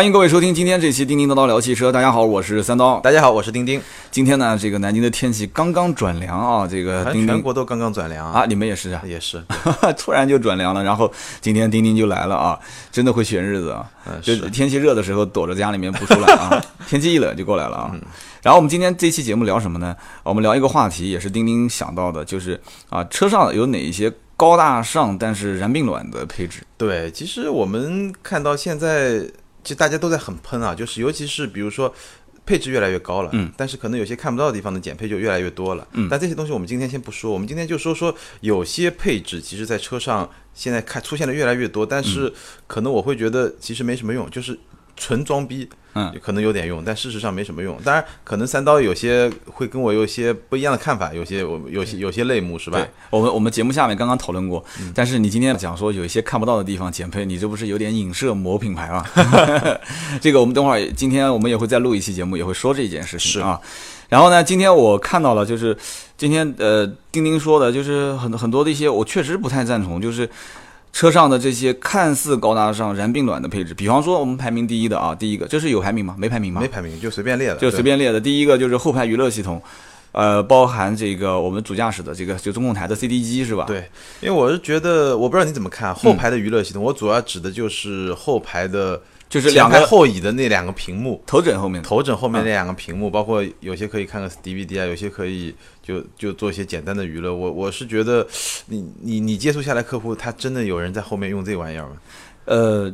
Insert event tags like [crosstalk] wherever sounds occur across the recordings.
欢迎各位收听今天这期叮叮叨叨聊汽车。大家好，我是三刀。大家好，我是丁丁。今天呢，这个南京的天气刚刚转凉啊，这个丁丁全国都刚刚转凉啊，你们也是啊，也是，[laughs] 突然就转凉了。然后今天丁丁就来了啊，真的会选日子啊，就天气热的时候躲着家里面不出来啊，[laughs] 天气一冷就过来了啊。然后我们今天这期节目聊什么呢？我们聊一个话题，也是丁丁想到的，就是啊，车上有哪一些高大上但是燃并卵的配置？对，其实我们看到现在。其实大家都在很喷啊，就是尤其是比如说配置越来越高了，嗯，但是可能有些看不到的地方的减配就越来越多了，嗯，但这些东西我们今天先不说，我们今天就说说有些配置其实，在车上现在看出现的越来越多，但是可能我会觉得其实没什么用，就是纯装逼。嗯，可能有点用，但事实上没什么用。当然，可能三刀有些会跟我有些不一样的看法，有些我有些有些类目是吧？对，我们我们节目下面刚刚讨论过。但是你今天讲说有一些看不到的地方减配，你这不是有点影射某品牌吗？[laughs] 这个我们等会儿今天我们也会再录一期节目，也会说这件事情啊。然后呢，今天我看到了，就是今天呃，丁丁说的，就是很很多的一些，我确实不太赞同，就是。车上的这些看似高大上、燃并卵的配置，比方说我们排名第一的啊，第一个这是有排名吗？没排名吗？没排名，就随便列的，就随便列的。第一个就是后排娱乐系统，呃，包含这个我们主驾驶的这个就中控台的 CD 机是吧？对，因为我是觉得，我不知道你怎么看后排的娱乐系统，我主要指的就是后排的。就是两个后椅的那两个屏幕，头枕后面，头枕后面那两个屏幕，包括有些可以看个 DVD 啊，有些可以就就做一些简单的娱乐。我我是觉得，你你你接触下来客户，他真的有人在后面用这玩意儿吗？呃，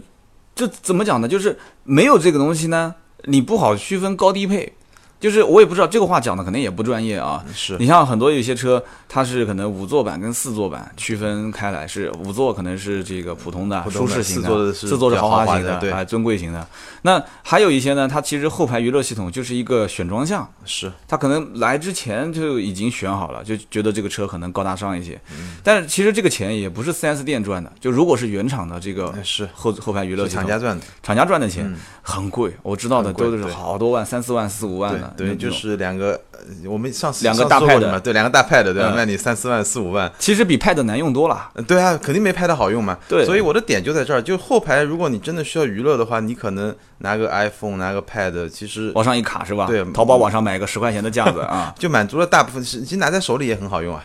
这怎么讲呢？就是没有这个东西呢，你不好区分高低配。就是我也不知道这个话讲的可能也不专业啊。是你像很多有些车，它是可能五座版跟四座版区分开来，是五座可能是这个普通的舒适型的，四座是豪华型的，哎，尊贵型的。那还有一些呢，它其实后排娱乐系统就是一个选装项，是它可能来之前就已经选好了，就觉得这个车可能高大上一些。但是其实这个钱也不是 4S 店赚的，就如果是原厂的这个是后后排娱乐系统，厂家赚的，厂家赚的钱很贵，我知道的都是好多万，三四万、四五万的。对，就是两个，我们上次两个大 pad 嘛，对，两个大 pad，对吧？卖你三四万、四五万，其实比 pad 难用多了。对啊，肯定没 pad 好用嘛。对，所以我的点就在这儿，就后排，如果你真的需要娱乐的话，你可能拿个 iPhone，拿个 pad，其实往上一卡是吧？对，淘宝网上买个十块钱的架子啊，[laughs] 就满足了大部分。其实拿在手里也很好用啊。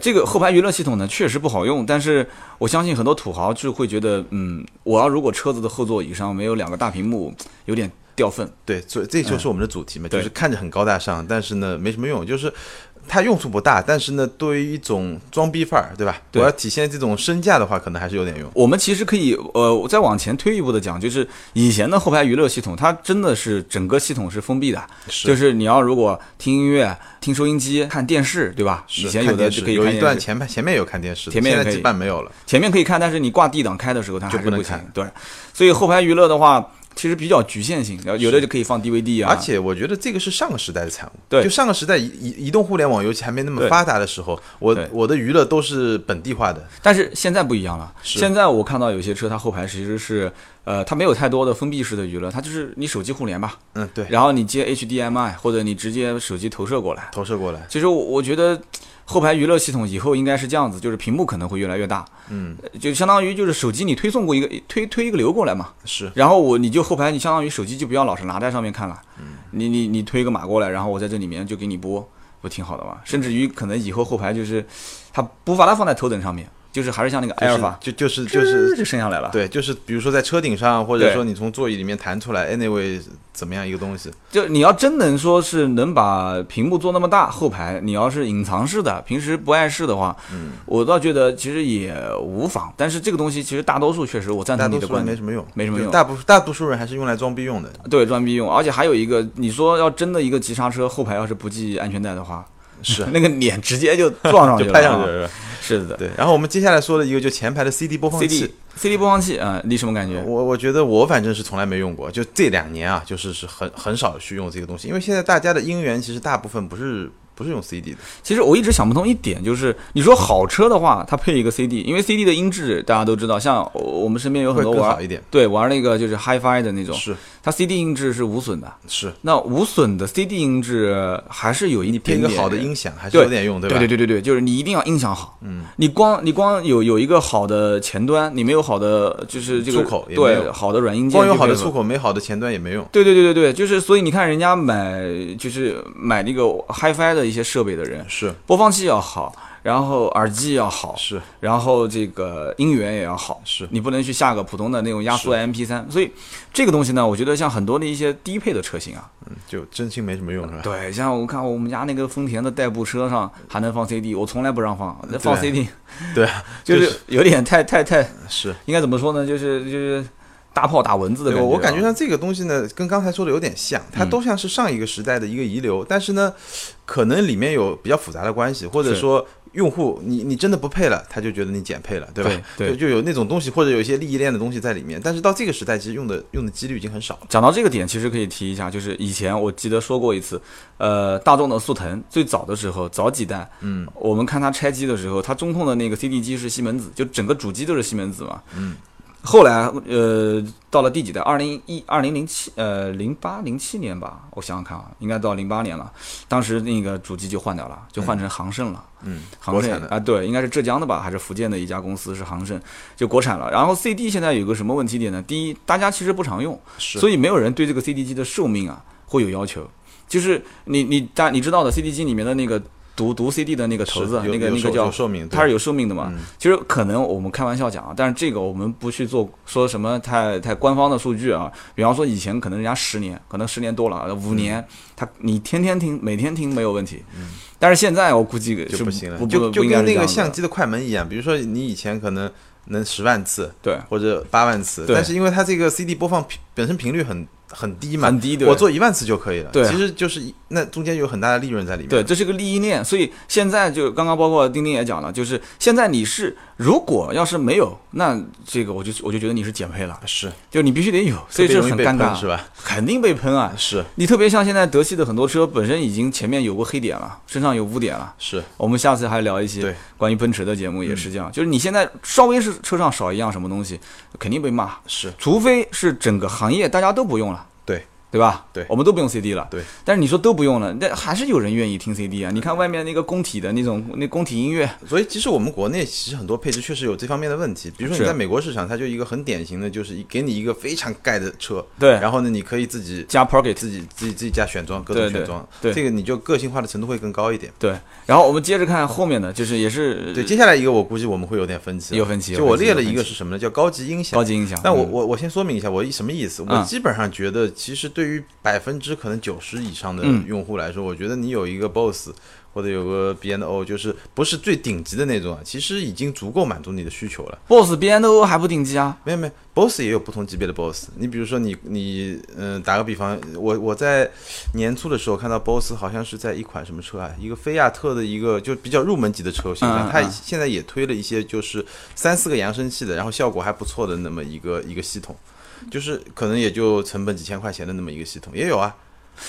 这个后排娱乐系统呢，确实不好用，但是我相信很多土豪就会觉得，嗯，我要如果车子的后座椅上没有两个大屏幕，有点。掉份，对，所以这就是我们的主题嘛，就是看着很高大上，但是呢没什么用，就是它用处不大，但是呢对于一种装逼范儿，对吧？我要体现这种身价的话，可能还是有点用。我们其实可以，呃，再往前推一步的讲，就是以前的后排娱乐系统，它真的是整个系统是封闭的，[laughs] 就是你要如果听音乐、听收音机、看电视，对吧？以前有的可以有一段前排前面有看电视，前面基本没有了。前面可以看，但是你挂 D 档开的时候，它还是不能看。对，所以后排娱乐的话。其实比较局限性，然后有的就可以放 DVD 啊。而且我觉得这个是上个时代的产物。对，就上个时代移移动互联网尤其还没那么发达的时候，我我的娱乐都是本地化的。但是现在不一样了，现在我看到有些车它后排其实是，呃，它没有太多的封闭式的娱乐，它就是你手机互联吧。嗯，对。然后你接 HDMI 或者你直接手机投射过来。投射过来。其实我我觉得。后排娱乐系统以后应该是这样子，就是屏幕可能会越来越大，嗯，就相当于就是手机你推送过一个推推一个流过来嘛，是，然后我你就后排你相当于手机就不要老是拿在上面看了，嗯，你你你推个码过来，然后我在这里面就给你播，不挺好的吗？甚至于可能以后后排就是它不把它放在头等上面。就是还是像那个埃尔法，就就是就是就升下来了。对，就是比如说在车顶上，或者说你从座椅里面弹出来，anyway 怎么样一个东西？就你要真能说是能把屏幕做那么大，后排你要是隐藏式的，平时不碍事的话，嗯，我倒觉得其实也无妨。但是这个东西其实大多数确实我赞同你的观点，没什么用，没什么用。大部大多数人还是用来装逼用的。对，装逼用。而且还有一个，你说要真的一个急刹车，后排要是不系安全带的话。是 [laughs] 那个脸直接就撞上去了，拍上去了。是的，对。然后我们接下来说的一个就前排的 CD 播放器，CD 播放器啊，你什么感觉？我我觉得我反正是从来没用过，就这两年啊，就是是很很少去用这个东西，因为现在大家的音源其实大部分不是不是用 CD 的。其实我一直想不通一点，就是你说好车的话，它配一个 CD，因为 CD 的音质大家都知道，像我们身边有很多玩一点，对玩那个就是 HiFi 的那种，是它 CD 音质是无损的。是，那无损的 CD 音质还是有一一个好的音响还是有点用，对吧？对对对对对，就是你一定要音响好。嗯，你光你光有有一个好的前端，你没有好的就是这个出口对好的软硬件，光有好的出。口没好的前端也没用。对对对对对，就是所以你看人家买就是买那个 HiFi 的一些设备的人，是播放器要好，然后耳机要好，是。然后这个音源也要好，是。你不能去下个普通的那种压缩 MP 三。所以这个东西呢，我觉得像很多的一些低配的车型啊，嗯，就真心没什么用是吧？对，像我看我们家那个丰田的代步车上还能放 CD，我从来不让放，那放 CD 对啊，[laughs] [laughs] 就是是。有点太太太，是。应该怎么说呢？就是就是大炮打蚊子的感觉啊、我感觉像这个东西呢，跟刚才说的有点像，它嗯。都像是上一个时代的一个遗留，但是呢，可能里面有比较复杂的关系，或者说用户你你真的不配了，他就觉得你减配了，对吧？对对就就有那种东西，或者有一些利益链的东西在里面。但是到这个时代，其实用的用的几率已经很少了。讲到这个点，其实可以提一下，就是以前我记得说过一次，呃，大众的速腾最早的时候，早几代，嗯，我们看它拆机的时候，它中控的那个 CD 机是西门子，就整个主机都是西门子嘛，嗯。后来，呃，到了第几代？二零一二零零七，呃，零八零七年吧，我想想看啊，应该到零八年了。当时那个主机就换掉了，就换成航盛了。嗯，航盛国产的啊，对，应该是浙江的吧，还是福建的一家公司是航盛，就国产了。然后 CD 现在有个什么问题点呢？第一，大家其实不常用，所以没有人对这个 CD 机的寿命啊会有要求。就是你你大你知道的 CD 机里面的那个读读 CD 的那个头子，那个那个叫它是有寿命的嘛？嗯其实可能我们开玩笑讲啊，但是这个我们不去做说什么太太官方的数据啊。比方说以前可能人家十年，可能十年多了，五年，他你天天听，每天听没有问题。但是现在我估计嗯就是不行了，就就跟那个相机的快门一样，比如说你以前可能能十万次对或者八万次，对但是因为它这个 CD 播放频本身频率很很低嘛，很低，对我做一万次就可以了。对其实就是一那中间有很大的利润在里面。对，这是个利益链，所以现在就刚刚包括丁丁也讲了，就是现在你是如果要是没有，那这个我就我就觉得你是减配了，是，就你必须得有，所以这特别容易被很尴尬，是吧？肯定被喷啊！[laughs] 是你特别像现在德系的很多车本身已经前面有过黑点了，身上有污点了。是，我们下次还聊一些关于奔驰的节目，也是这样，就是你现在稍微是车上少一样什么东西，肯定被骂，是，除非是整个行业大家都不用了。对。吧？对我们都不用 CD 了。对，但是你说都不用了，那还是有人愿意听 CD 啊？你看外面那个工体的那种那工体音乐，所以其实我们国内其实很多配置确实有这方面的问题，比如说你在美国市场，它就一个很典型的，就是给你一个非常盖的车，对然后呢，你可以自己加 Pocket，自己自己自己加选装，各种选装，对这个你就个性化的程度会更高一点。对。然后我们接着看后面的，就是也是对，接下来一个我估计我们会有点分歧，有分歧就我列了一个是什么呢？叫高级音响。高级音响。嗯但我我我先说明一下，我什么意思？我嗯基本上觉得，其实对于百分之可能九十以上的嗯用户来说，我觉得你有一个 BOSS 或者有个 BNO，就是不是最顶级的那种啊，其实已经足够满足你的需求了。Boss BNO 还不顶级啊？没有没有，BOSS 也有不同级别的 BOSS。你比如说你你嗯、打个比方，我我在年初的时候看到 BOSS 好像是在一款什么车啊，一个菲亚特的一个就比较入门级的车型上，它嗯嗯嗯现在也推了一些就是三四个扬声器的，然后效果还不错的那么一个一个系统，就是可能也就成本几千块钱的那么一个系统也有啊。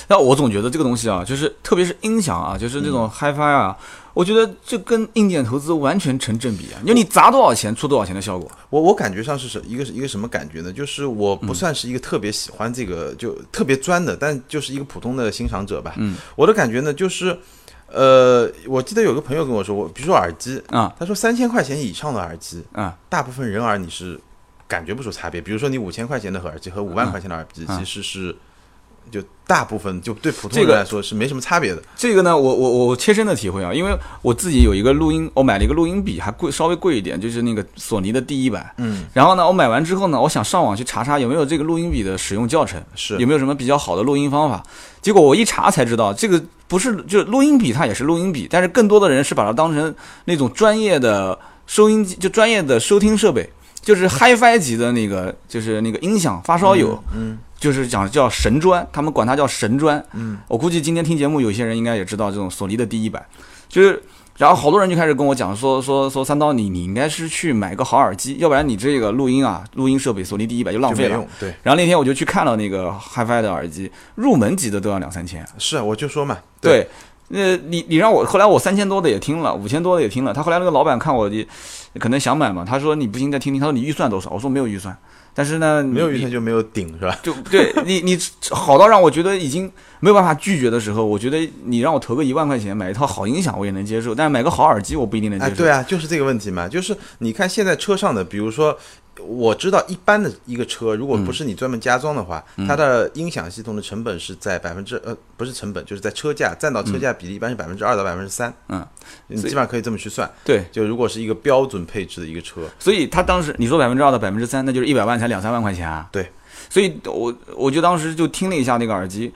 那我总觉得这个东西啊，就是特别是音响啊，就是那种 HiFi 啊，我觉得这跟硬件投资完全成正比啊。就你砸多少钱出多少钱的效果。我我感觉上是什一个是一个什么感觉呢？就是我嗯不算是一个特别喜欢这个、就特别专的，但就是一个普通的欣赏者吧。嗯，我的感觉呢，就是，呃，我记得有个朋友跟我说，我比如说耳机，啊他说三千块钱以上的耳机，啊，大部分人耳你是感觉不出差别。比如说你五千块钱的耳机和五万块钱的耳机，嗯其实是就大部分就对普通人来说是没什么差别的。这个呢，我我我切身的体会啊，因为我自己有一个录音，我买了一个录音笔，还贵稍微贵一点，就是那个索尼的第一版。嗯，然后呢，我买完之后呢，我想上网去查查有没有这个录音笔的使用教程，是有没有什么比较好的录音方法。结果我一查才知道，这个不是就录音笔，它也是录音笔，但是更多的人是把它当成那种专业的收音机，就专业的收听设备，就是 HiFi 级的那个，就是那个音响发烧友，嗯就是讲叫神砖，他们管它叫神砖。嗯，我估计今天听节目，有些人应该也知道这种索尼的第一版，就是。然后好多人就开始跟我讲说说说三刀你你应该是去买个好耳机，要不然你这个录音啊录音设备索尼第一版就浪费了。对，然后那天我就去看了那个 HiFi 的耳机，入门级的都要两三千。是啊，我就说嘛，对，那你你让我后来我三千多的也听了，五千多的也听了。他后来那个老板看我的，可能想买嘛，他说你不行再听听，他说你预算多少？我说没有预算，但是呢，没有预算就没有顶，是吧？就对 [laughs] 你你好到让我觉得已经没有办法拒绝的时候，我觉得你让我投个一万块钱买一套好音响，我也能接受，但是买个好耳机，我不一定能接受。哎，对啊，就是这个问题嘛，就是你看现在车上的，比如说。我知道一般的一个车，如果不是你专门加装的话，它的音响系统的成本是在百分之呃不是成本，就是在车价占到车价比例一般是百分之二到百分之三，嗯，你基本上可以这么去算。对，就如果是一个标准配置的一个车，所以它当时你说百分之二到百分之三，那就是一百万才两三万块钱啊。对，所以我我就当时就听了一下那个耳机，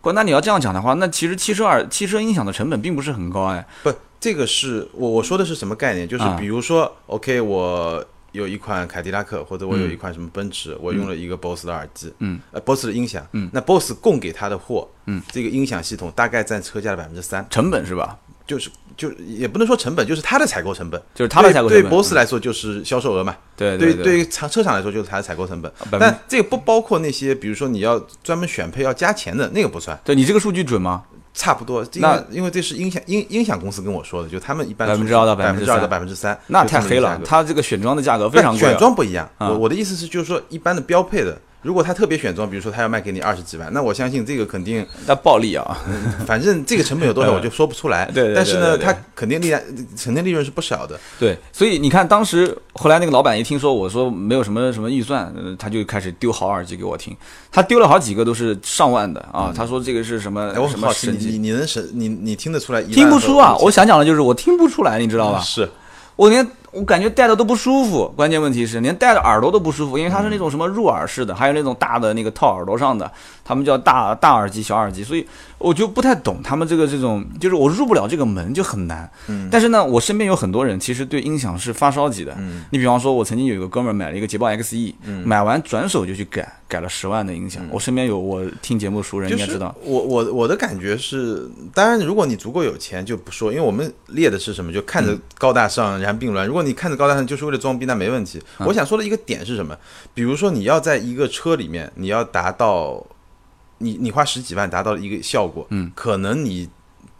不，那你要这样讲的话，那其实汽车耳汽车音响的成本并不是很高哎。不，这个是我我说的是什么概念？就是比如说，OK 我。有一款凯迪拉克，或者我有一款什么奔驰，我用了一个 BOSS 的耳机，嗯，呃，BOSS 的音响，嗯，那 BOSS 供给他的货，嗯，这个音响系统大概占车价的百分之三，成本是吧？就是就也不能说成本，就是他的采购成本，就是他的采购成本。对 BOSS 来说就是销售额嘛，对对对，对。于厂车厂来说就是它的采购成本。但这个不包括那些，比如说你要专门选配要加钱的那个不算。对你这个数据准吗？差不多，那因为这是音响音音响公司跟我说的，就他们一般百分之二到百分之二到百分之三，那太黑了。它这个选装的价格非常贵，选装不一样。我我的意思是，就是说一般的标配的。如果他特别选装，比如说他要卖给你二十几万，那我相信这个肯定 [laughs] 那暴利啊。反正这个成本有多少 [laughs] 我就说不出来。[laughs] 对，但是呢，他肯定利润，肯定利润是不小的。对，所以你看，当时后来那个老板一听说我说没有什么什么预算，他就开始丢好耳机给我听。他丢了好几个都是上万的啊。他说这个是什么什么神你你能审你你听得出来？听不出啊！我想讲的就是我听不出来，你知道吧？是。我连我感觉戴的都不舒服，关键问题是连戴的耳朵都不舒服，因为它是那种什么入耳式的，还有那种大的那个套耳朵上的，他们叫大大耳机、小耳机，所以我就不太懂他们这个这种，就是我入不了这个门就很难。嗯。但是呢，我身边有很多人其实对音响是发烧级的。嗯。你比方说，我曾经有一个哥们儿买了一个捷豹 XE，嗯，买完转手就去改，改了十万的音响。我身边有我听节目熟人应该知道。我我我的感觉是，当然如果你足够有钱就不说，因为我们列的是什么，就看着高大上，然后并卵。如果你看着高大上就是为了装逼，那没问题。我想说的一个点是什么？比如说你要在一个车里面，你要达到，你你花十几万达到一个效果，嗯，可能你，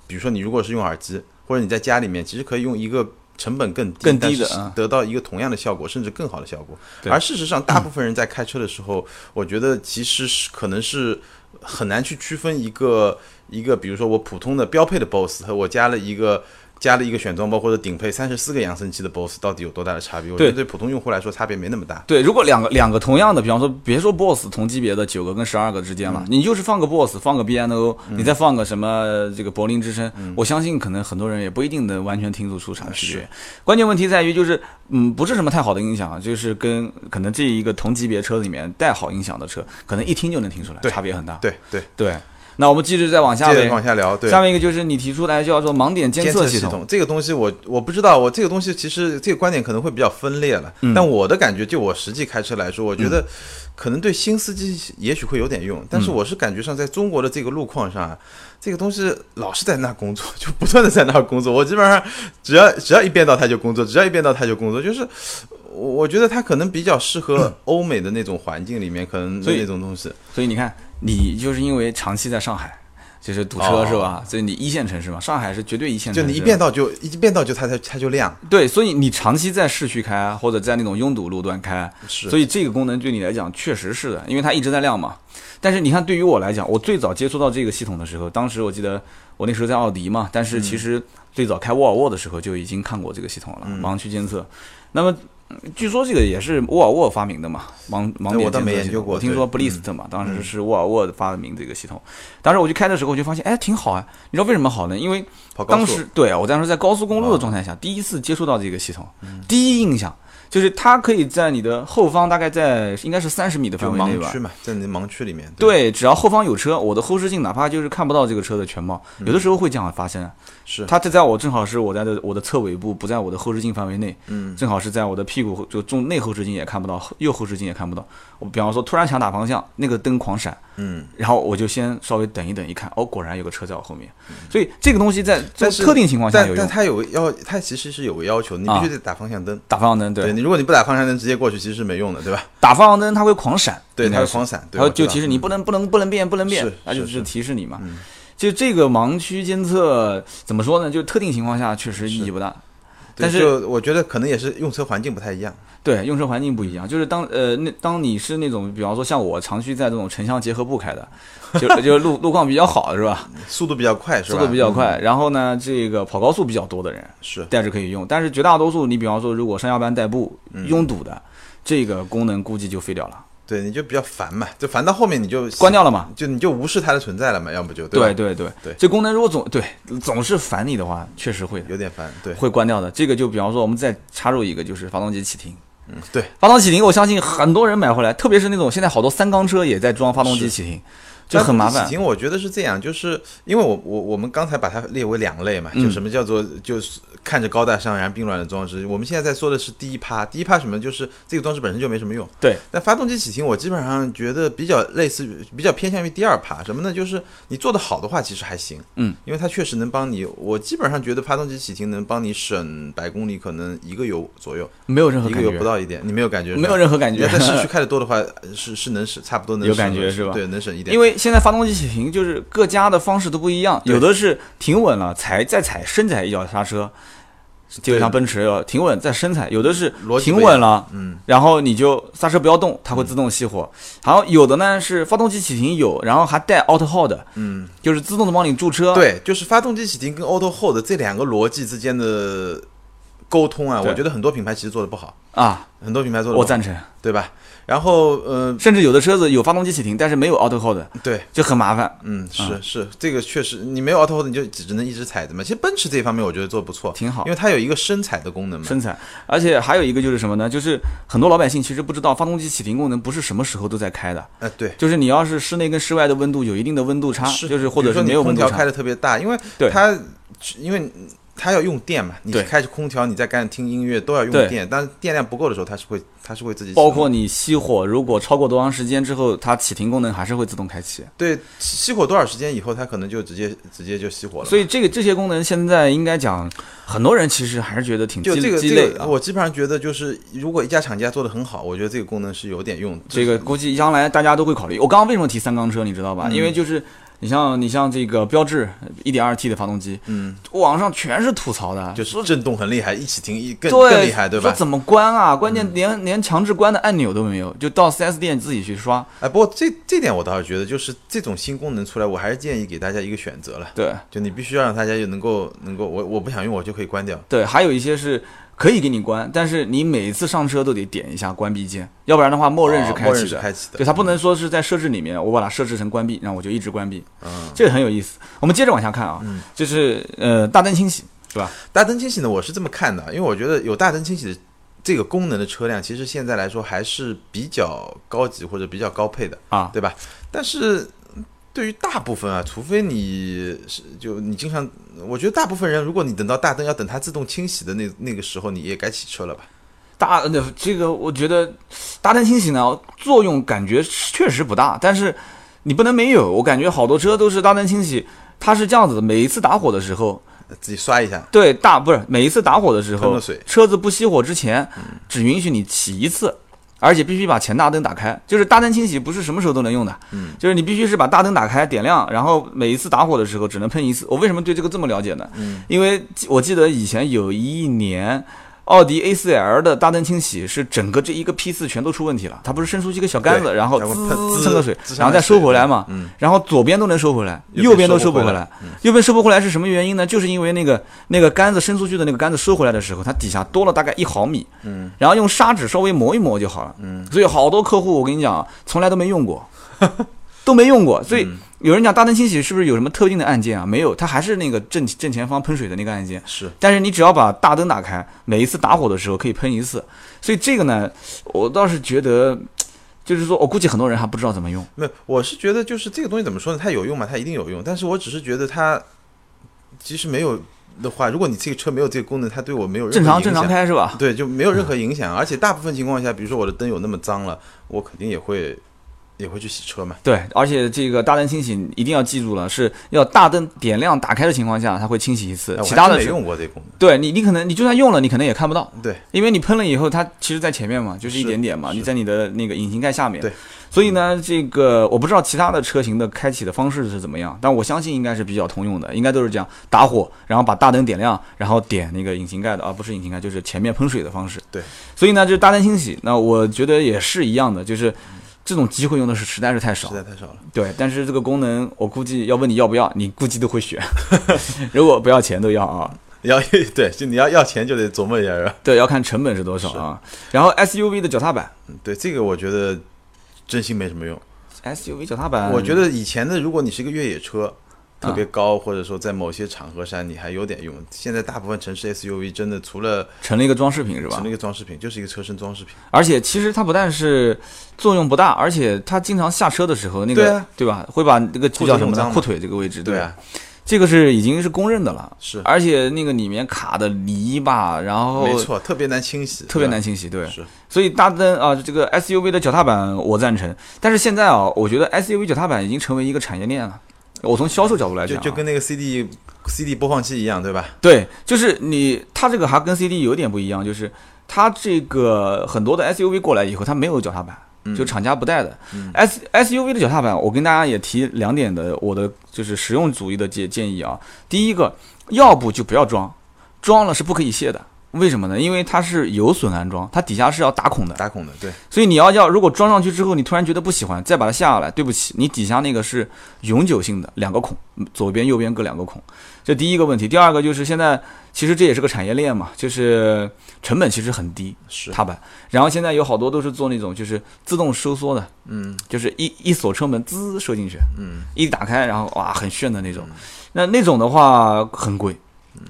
比如说你如果是用耳机，或者你在家里面，其实可以用一个成本更低、更低的，得到一个同样的效果，甚至更好的效果。而事实上，大部分人在开车的时候，我觉得其实是可能是很难去区分一个一个，比如说我普通的标配的 BOSS 和我加了一个。加了一个选装包或者顶配三十四个扬声器的 BOSS，到底有多大的差别？我觉得对普通用户来说差别没那么大。对，如果两个两个同样的，比方说别说 BOSS 同级别的九个跟十二个之间了，你就是放个 BOSS，放个 BNO，你再放个什么这个柏林之声，我相信可能很多人也不一定能完全听得出啥区别。关键问题在于就是，嗯，不是什么太好的音响，就是跟可能这一个同级别车里面带好音响的车，可能一听就能听出来，差别很大。对对对。那我们继续再往下，往下聊。对，下面一个就是你提出来叫做盲点监测系统。这个东西我我不知道，我这个东西其实这个观点可能会比较分裂了。嗯。但我的感觉，就我实际开车来说，我觉得可能对新司机也许会有点用。但是我是感觉上，在中国的这个路况上，这个东西老是在那工作，就不断的在那工作。我基本上只要只要一变道它就工作，只要一变道它就工作。就是我我觉得它可能比较适合欧美的那种环境里面，可能那种东西。所以你看，你就是因为长期在上海。就是堵车是吧？所以你一线城市嘛，上海是绝对一线城市。就你一变道就一变道就它它它就亮。对，所以你长期在市区开或者在那种拥堵路段开，是。所以这个功能对你来讲确实是的，因为它一直在亮嘛。但是你看，对于我来讲，我最早接触到这个系统的时候，当时我记得我那时候在奥迪嘛，但是其实最早开沃尔沃的时候就已经看过这个系统了，盲区监测。那么。据说这个也是沃尔沃发明的嘛，盲盲点监测系统。我听说 Blist 嘛，当时是沃尔沃发明这个系统。当时我去开的时候，我就发现，哎，挺好啊。你知道为什么好呢？因为当时对我当时在高速公路的状态下，第一次接触到这个系统，第一印象。就是它可以在你的后方，大概在应该是三十米的范围内吧。盲区嘛，在你的盲区里面。对，只要后方有车，我的后视镜哪怕就是看不到这个车的全貌，有的时候会这样发生。是。它在我正好是我在的我的侧尾部，不在我的后视镜范围内。嗯。正好是在我的屁股就中内后视镜也看不到，右后视镜也看不到。我比方说突然想打方向，那个灯狂闪。嗯。然后我就先稍微等一等，一看，哦，果然有个车在我后面。所以这个东西在在特定情况下有用。但它有要，它其实是有个要求，你必须得打方向灯。打方向灯，对。你如果你不打方向灯。直接过去其实是没用的，对吧？打方向灯它会狂闪，对，它会狂闪，然后就提示你不能不能不能变不能变，那就是提示你嘛。就这个盲区监测怎么说呢？就特定情况下确实意义不大。但是我觉得可能也是用车环境不太一样。对，用车环境不一样，就是当呃那当你是那种，比方说像我长期在这种城乡结合部开的，就就路路况比较好是吧？速度比较快是吧？速度比较快，然后呢，这个跑高速比较多的人是带着可以用，但是绝大多数你比方说如果上下班代步拥堵的，这个功能估计就废掉了。对，你就比较烦嘛，就烦到后面你就关掉了嘛，就你就无视它的存在了嘛，要不就对对对对，这功能如果总对总是烦你的话，确实会有点烦，对，会关掉的。这个就比方说我们再插入一个，就是发动机启停。嗯，对，发动机启停，我相信很多人买回来，特别是那种现在好多三缸车也在装发动机启停。就很麻烦。启停，我觉得是这样，就是因为我我我们刚才把它列为两类嘛，就什么叫做就是看着高大上然后并卵的装置。我们现在在说的是第一趴，第一趴什么？就是这个装置本身就没什么用。对。但发动机启停，我基本上觉得比较类似，比较偏向于第二趴，什么呢？就是你做的好的话，其实还行。嗯。因为它确实能帮你，我基本上觉得发动机启停能帮你省百公里，可能一个油左右，没有任何一个油不到一点，你没有感觉？没有任何感觉。在市 [laughs] 区开的多的话，是是能省，差不多能有感觉是吧？对，能省一点。因为现在发动机启停就是各家的方式都不一样，有的是停稳了踩再踩深踩一脚刹车，就像奔驰要停稳再深踩；有的是停稳了，嗯，然后你就刹车不要动，它会自动熄火。然后有的呢是发动机启停有，然后还带 auto hold，嗯，就是自动的帮你驻车。对，就是发动机启停跟 auto hold 这两个逻辑之间的沟通啊，我觉得很多品牌其实做的不好。啊，很多品牌做的我赞成，对吧？然后，呃，甚至有的车子有发动机启停，但是没有 auto hold，对，就很麻烦。嗯，是是，这个确实，你没有 auto hold，你就只能一直踩着嘛。其实奔驰这一方面，我觉得做的不错，挺好，因为它有一个深踩的功能嘛。深踩，而且还有一个就是什么呢？就是很多老百姓其实不知道，发动机启停功能不是什么时候都在开的。呃，对，就是你要是室内跟室外的温度有一定的温度差，就是或者说没有温度差，空调开的特别大，因为它，因为。它要用电嘛？你开着空调，你在干听音乐都要用电，但是电量不够的时候，它是会它是会自己。包括你熄火，如果超过多长时间之后，它启停功能还是会自动开启。对，熄火多少时间以后，它可能就直接直接就熄火了。所以这个这些功能现在应该讲，很多人其实还是觉得挺就这个鸡肋。我基本上觉得就是，如果一家厂家做的很好，我觉得这个功能是有点用。这个估计将来大家都会考虑。我刚刚为什么提三缸车，你知道吧？因为就是。你像你像这个标致一点二 T 的发动机，嗯，网上全是吐槽的，就是震动很厉害，一起停一更更厉害，对吧？说怎么关啊？关键连连强制关的按钮都没有，就到 4S 店自己去刷。哎，不过这这点我倒是觉得，就是这种新功能出来，我还是建议给大家一个选择了。对，就你必须要让大家就能够能够，我我不想用，我就可以关掉。对，还有一些是。可以给你关，但是你每次上车都得点一下关闭键，要不然的话，默认是开启的。开启的。对，它不能说是在设置里面，我把它设置成关闭，然后我就一直关闭。嗯，这个很有意思。我们接着往下看啊，就是呃，大灯清洗对吧？大灯清洗呢，我是这么看的，因为我觉得有大灯清洗的这个功能的车辆，其实现在来说还是比较高级或者比较高配的啊，对吧？但是。对于大部分啊，除非你是就你经常，我觉得大部分人，如果你等到大灯要等它自动清洗的那那个时候，你也该洗车了吧？大那这个我觉得大灯清洗呢作用感觉确实不大，但是你不能没有。我感觉好多车都是大灯清洗，它是这样子的：每一次打火的时候自己刷一下。对，大不是每一次打火的时候，车子不熄火之前，只允许你洗一次。而且必须把前大灯打开，就是大灯清洗不是什么时候都能用的，嗯，就是你必须是把大灯打开点亮，然后每一次打火的时候只能喷一次。我为什么对这个这么了解呢？嗯，因为我记得以前有一年。奥迪 A4L 的大灯清洗是整个这一个批次全都出问题了，它不是伸出一个小杆子，然后滋蹭个水，然后再收回来嘛，然后左边都能收回来，右边都收不回来，右边收不回来是什么原因呢？就是因为那个那个杆子伸出去的那个杆子收回来的时候，它底下多了大概一毫米，嗯，然后用砂纸稍微磨一磨就好了，嗯，所以好多客户我跟你讲，从来都没用过。[laughs] 都没用过，所以有人讲大灯清洗是不是有什么特定的按键啊？没有，它还是那个正正前方喷水的那个按键。是，但是你只要把大灯打开，每一次打火的时候可以喷一次。所以这个呢，我倒是觉得，就是说我估计很多人还不知道怎么用。没有，我是觉得就是这个东西怎么说呢？它有用嘛？它一定有用。但是我只是觉得它其实没有的话，如果你这个车没有这个功能，它对我没有正常正常开是吧？对，就没有任何影响。而且大部分情况下，比如说我的灯有那么脏了，我肯定也会。也会去洗车嘛？对，而且这个大灯清洗一定要记住了，是要大灯点亮打开的情况下，它会清洗一次。其他的没用过这功能。对你，你可能你就算用了，你可能也看不到。对，因为你喷了以后，它其实在前面嘛，就是一点点嘛，你在你的那个引擎盖下面。对，所以呢，这个我不知道其他的车型的开启的方式是怎么样，但我相信应该是比较通用的，应该都是这样打火，然后把大灯点亮，然后点那个引擎盖的，啊，不是引擎盖，就是前面喷水的方式。对，所以呢，就是大灯清洗，那我觉得也是一样的，就是这种机会用的是实在是太少，实在太少了。对，但是这个功能我估计要问你要不要，你估计都会选，[laughs] 如果不要钱都要啊。要 [laughs] 对，就你要要钱就得琢磨一下，是吧？对，要看成本是多少啊。然后 SUV 的脚踏板，对这个我觉得真心没什么用。SUV 脚踏板，我觉得以前的，如果你是一个越野车，特别高，或者说在某些场合上你还有点用。现在大部分城市 SUV 真的除了成了一个装饰品，是吧？成了一个装饰品，就是一个车身装饰品。而且其实它不但是作用不大，而且它经常下车的时候，那个对吧，会把那个叫什么呢？裤腿这个位置，对啊。这个是已经是公认的了，是，而且那个里面卡的泥巴，然后没错，特别难清洗，特别难清洗，对，是。所以大灯啊，这个 SUV 的脚踏板我赞成，但是现在啊，我觉得 SUV 脚踏板已经成为一个产业链了。我从销售角度来讲，就就跟那个 CD CD 播放器一样，对吧？对，就是你，它这个还跟 CD 有点不一样，就是它这个很多的 SUV 过来以后，它没有脚踏板。就厂家不带的，S SUV 的脚踏板，我跟大家也提两点的，我的就是实用主义的建建议啊。第一个，要不就不要装，装了是不可以卸的。为什么呢？因为它是有损安装，它底下是要打孔的，打孔的，对。所以你要要，如果装上去之后，你突然觉得不喜欢，再把它下下来，对不起，你底下那个是永久性的，两个孔，左边右边各两个孔，这第一个问题。第二个就是现在其实这也是个产业链嘛，就是成本其实很低，是踏板。然后现在有好多都是做那种就是自动收缩的，嗯，就是一一锁车门滋收进去，嗯，一打开然后哇很炫的那种，那那种的话很贵。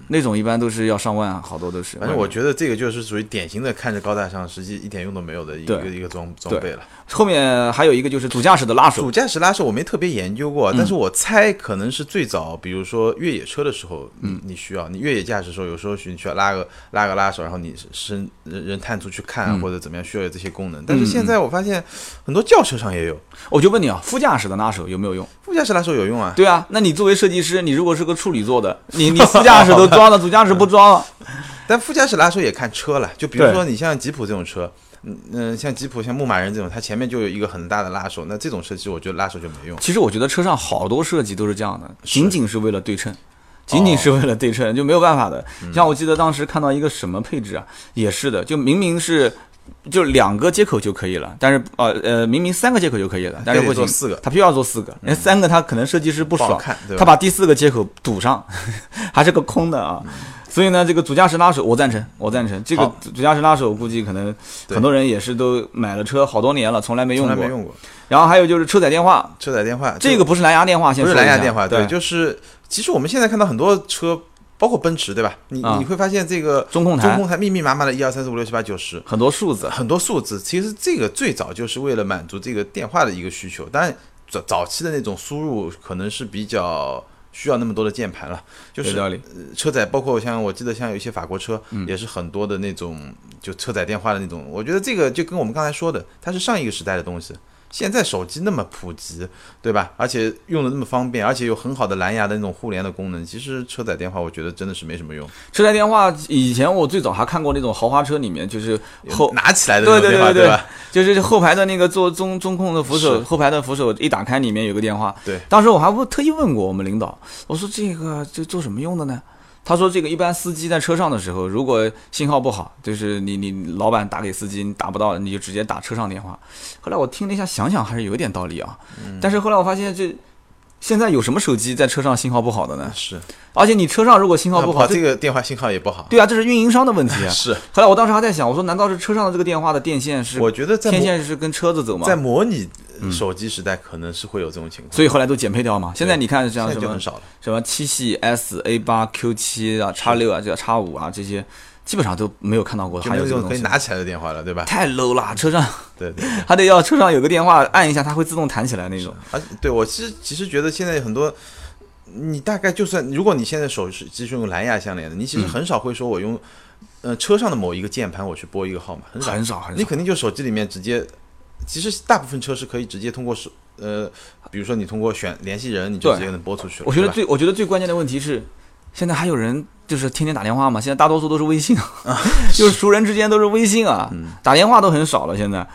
那种一般都是要上万，好多都是。反正我觉得这个就是属于典型的看着高大上，实际一点用都没有的一个一个装装备了。后面还有一个就是主驾驶的拉手，主驾驶拉手我没特别研究过，但是我猜可能是最早，比如说越野车的时候，嗯，你需要你越野驾驶的时候，有时候需需要拉个拉个拉手，然后你身人人探出去看或者怎么样，需要有这些功能。但是现在我发现很多轿车上也有。我就问你啊，副驾驶的拉手有没有用？副驾驶拉手有用啊。对啊，那你作为设计师，你如果是个处女座的，你你 [laughs] 副驾驶都装了，[laughs] 主驾驶不装了。但副驾驶拉手也看车了，就比如说你像吉普这种车。嗯嗯，像吉普、像牧马人这种，它前面就有一个很大的拉手，那这种设计我觉得拉手就没用。其实我觉得车上好多设计都是这样的，仅仅是为了对称，仅仅是为了对称就没有办法的。像我记得当时看到一个什么配置啊，也是的，就明明是就两个接口就可以了，但是呃呃，明明三个接口就可以了，但是不行，四个，他偏要做四个，那三个他可能设计师不爽，他把第四个接口堵上，[laughs] 还是个空的啊。所以呢，这个主驾驶拉手我赞成，我赞成。这个主驾驶拉手估计可能很多人也是都买了车好多年了，从来没用过。从来没用过。然后还有就是车载电话，车载电话这个不是蓝牙电话，不是蓝牙电话，对，就是其实我们现在看到很多车，包括奔驰，对吧？你你会发现这个中控台，中控台密密麻麻的，一二三四五六七八九十，很多数字，很多数字。其实这个最早就是为了满足这个电话的一个需求，当然早早期的那种输入可能是比较。需要那么多的键盘了，就是车载，包括像我记得像有一些法国车，也是很多的那种就车载电话的那种。我觉得这个就跟我们刚才说的，它是上一个时代的东西。现在手机那么普及，对吧？而且用的那么方便，而且有很好的蓝牙的那种互联的功能。其实车载电话，我觉得真的是没什么用。车载电话以前我最早还看过那种豪华车里面，就是后拿起来的对对对对吧？就是后排的那个做中中控的扶手，后排的扶手一打开，里面有个电话。对，当时我还问特意问过我们领导，我说这个这做什么用的呢？他说：“这个一般司机在车上的时候，如果信号不好，就是你你老板打给司机，你打不到，你就直接打车上电话。后来我听了一下，想想还是有点道理啊。但是后来我发现，这现在有什么手机在车上信号不好的呢？是，而且你车上如果信号不好，这个电话信号也不好。对啊，这是运营商的问题啊。[laughs] 是。后来我当时还在想，我说难道是车上的这个电话的电线是？我觉得天线是跟车子走吗？在模拟。手机时代可能是会有这种情况，所以后来都减配掉嘛。现在你看像什么很少了，什么七系 S、A 八、Q 七啊、叉六啊、这个叉五啊这些，基本上都没有看到过。还有这种可以拿起来的电话了，对吧？太 low 了，车上对对，还得要车上有个电话，按一下它会自动弹起来那种。啊，对我其实其实觉得现在很多，你大概就算如果你现在手机是用蓝牙相连的，你其实很少会说我用呃车上的某一个键盘我去拨一个号码，很少很少，你肯定就手机里面直接。其实大部分车是可以直接通过手，呃，比如说你通过选联系人，你就直接能拨出去了。我觉得最我觉得最关键的问题是，现在还有人就是天天打电话嘛？现在大多数都是微信，[laughs] 就是熟人之间都是微信啊，打电话都很少了。现在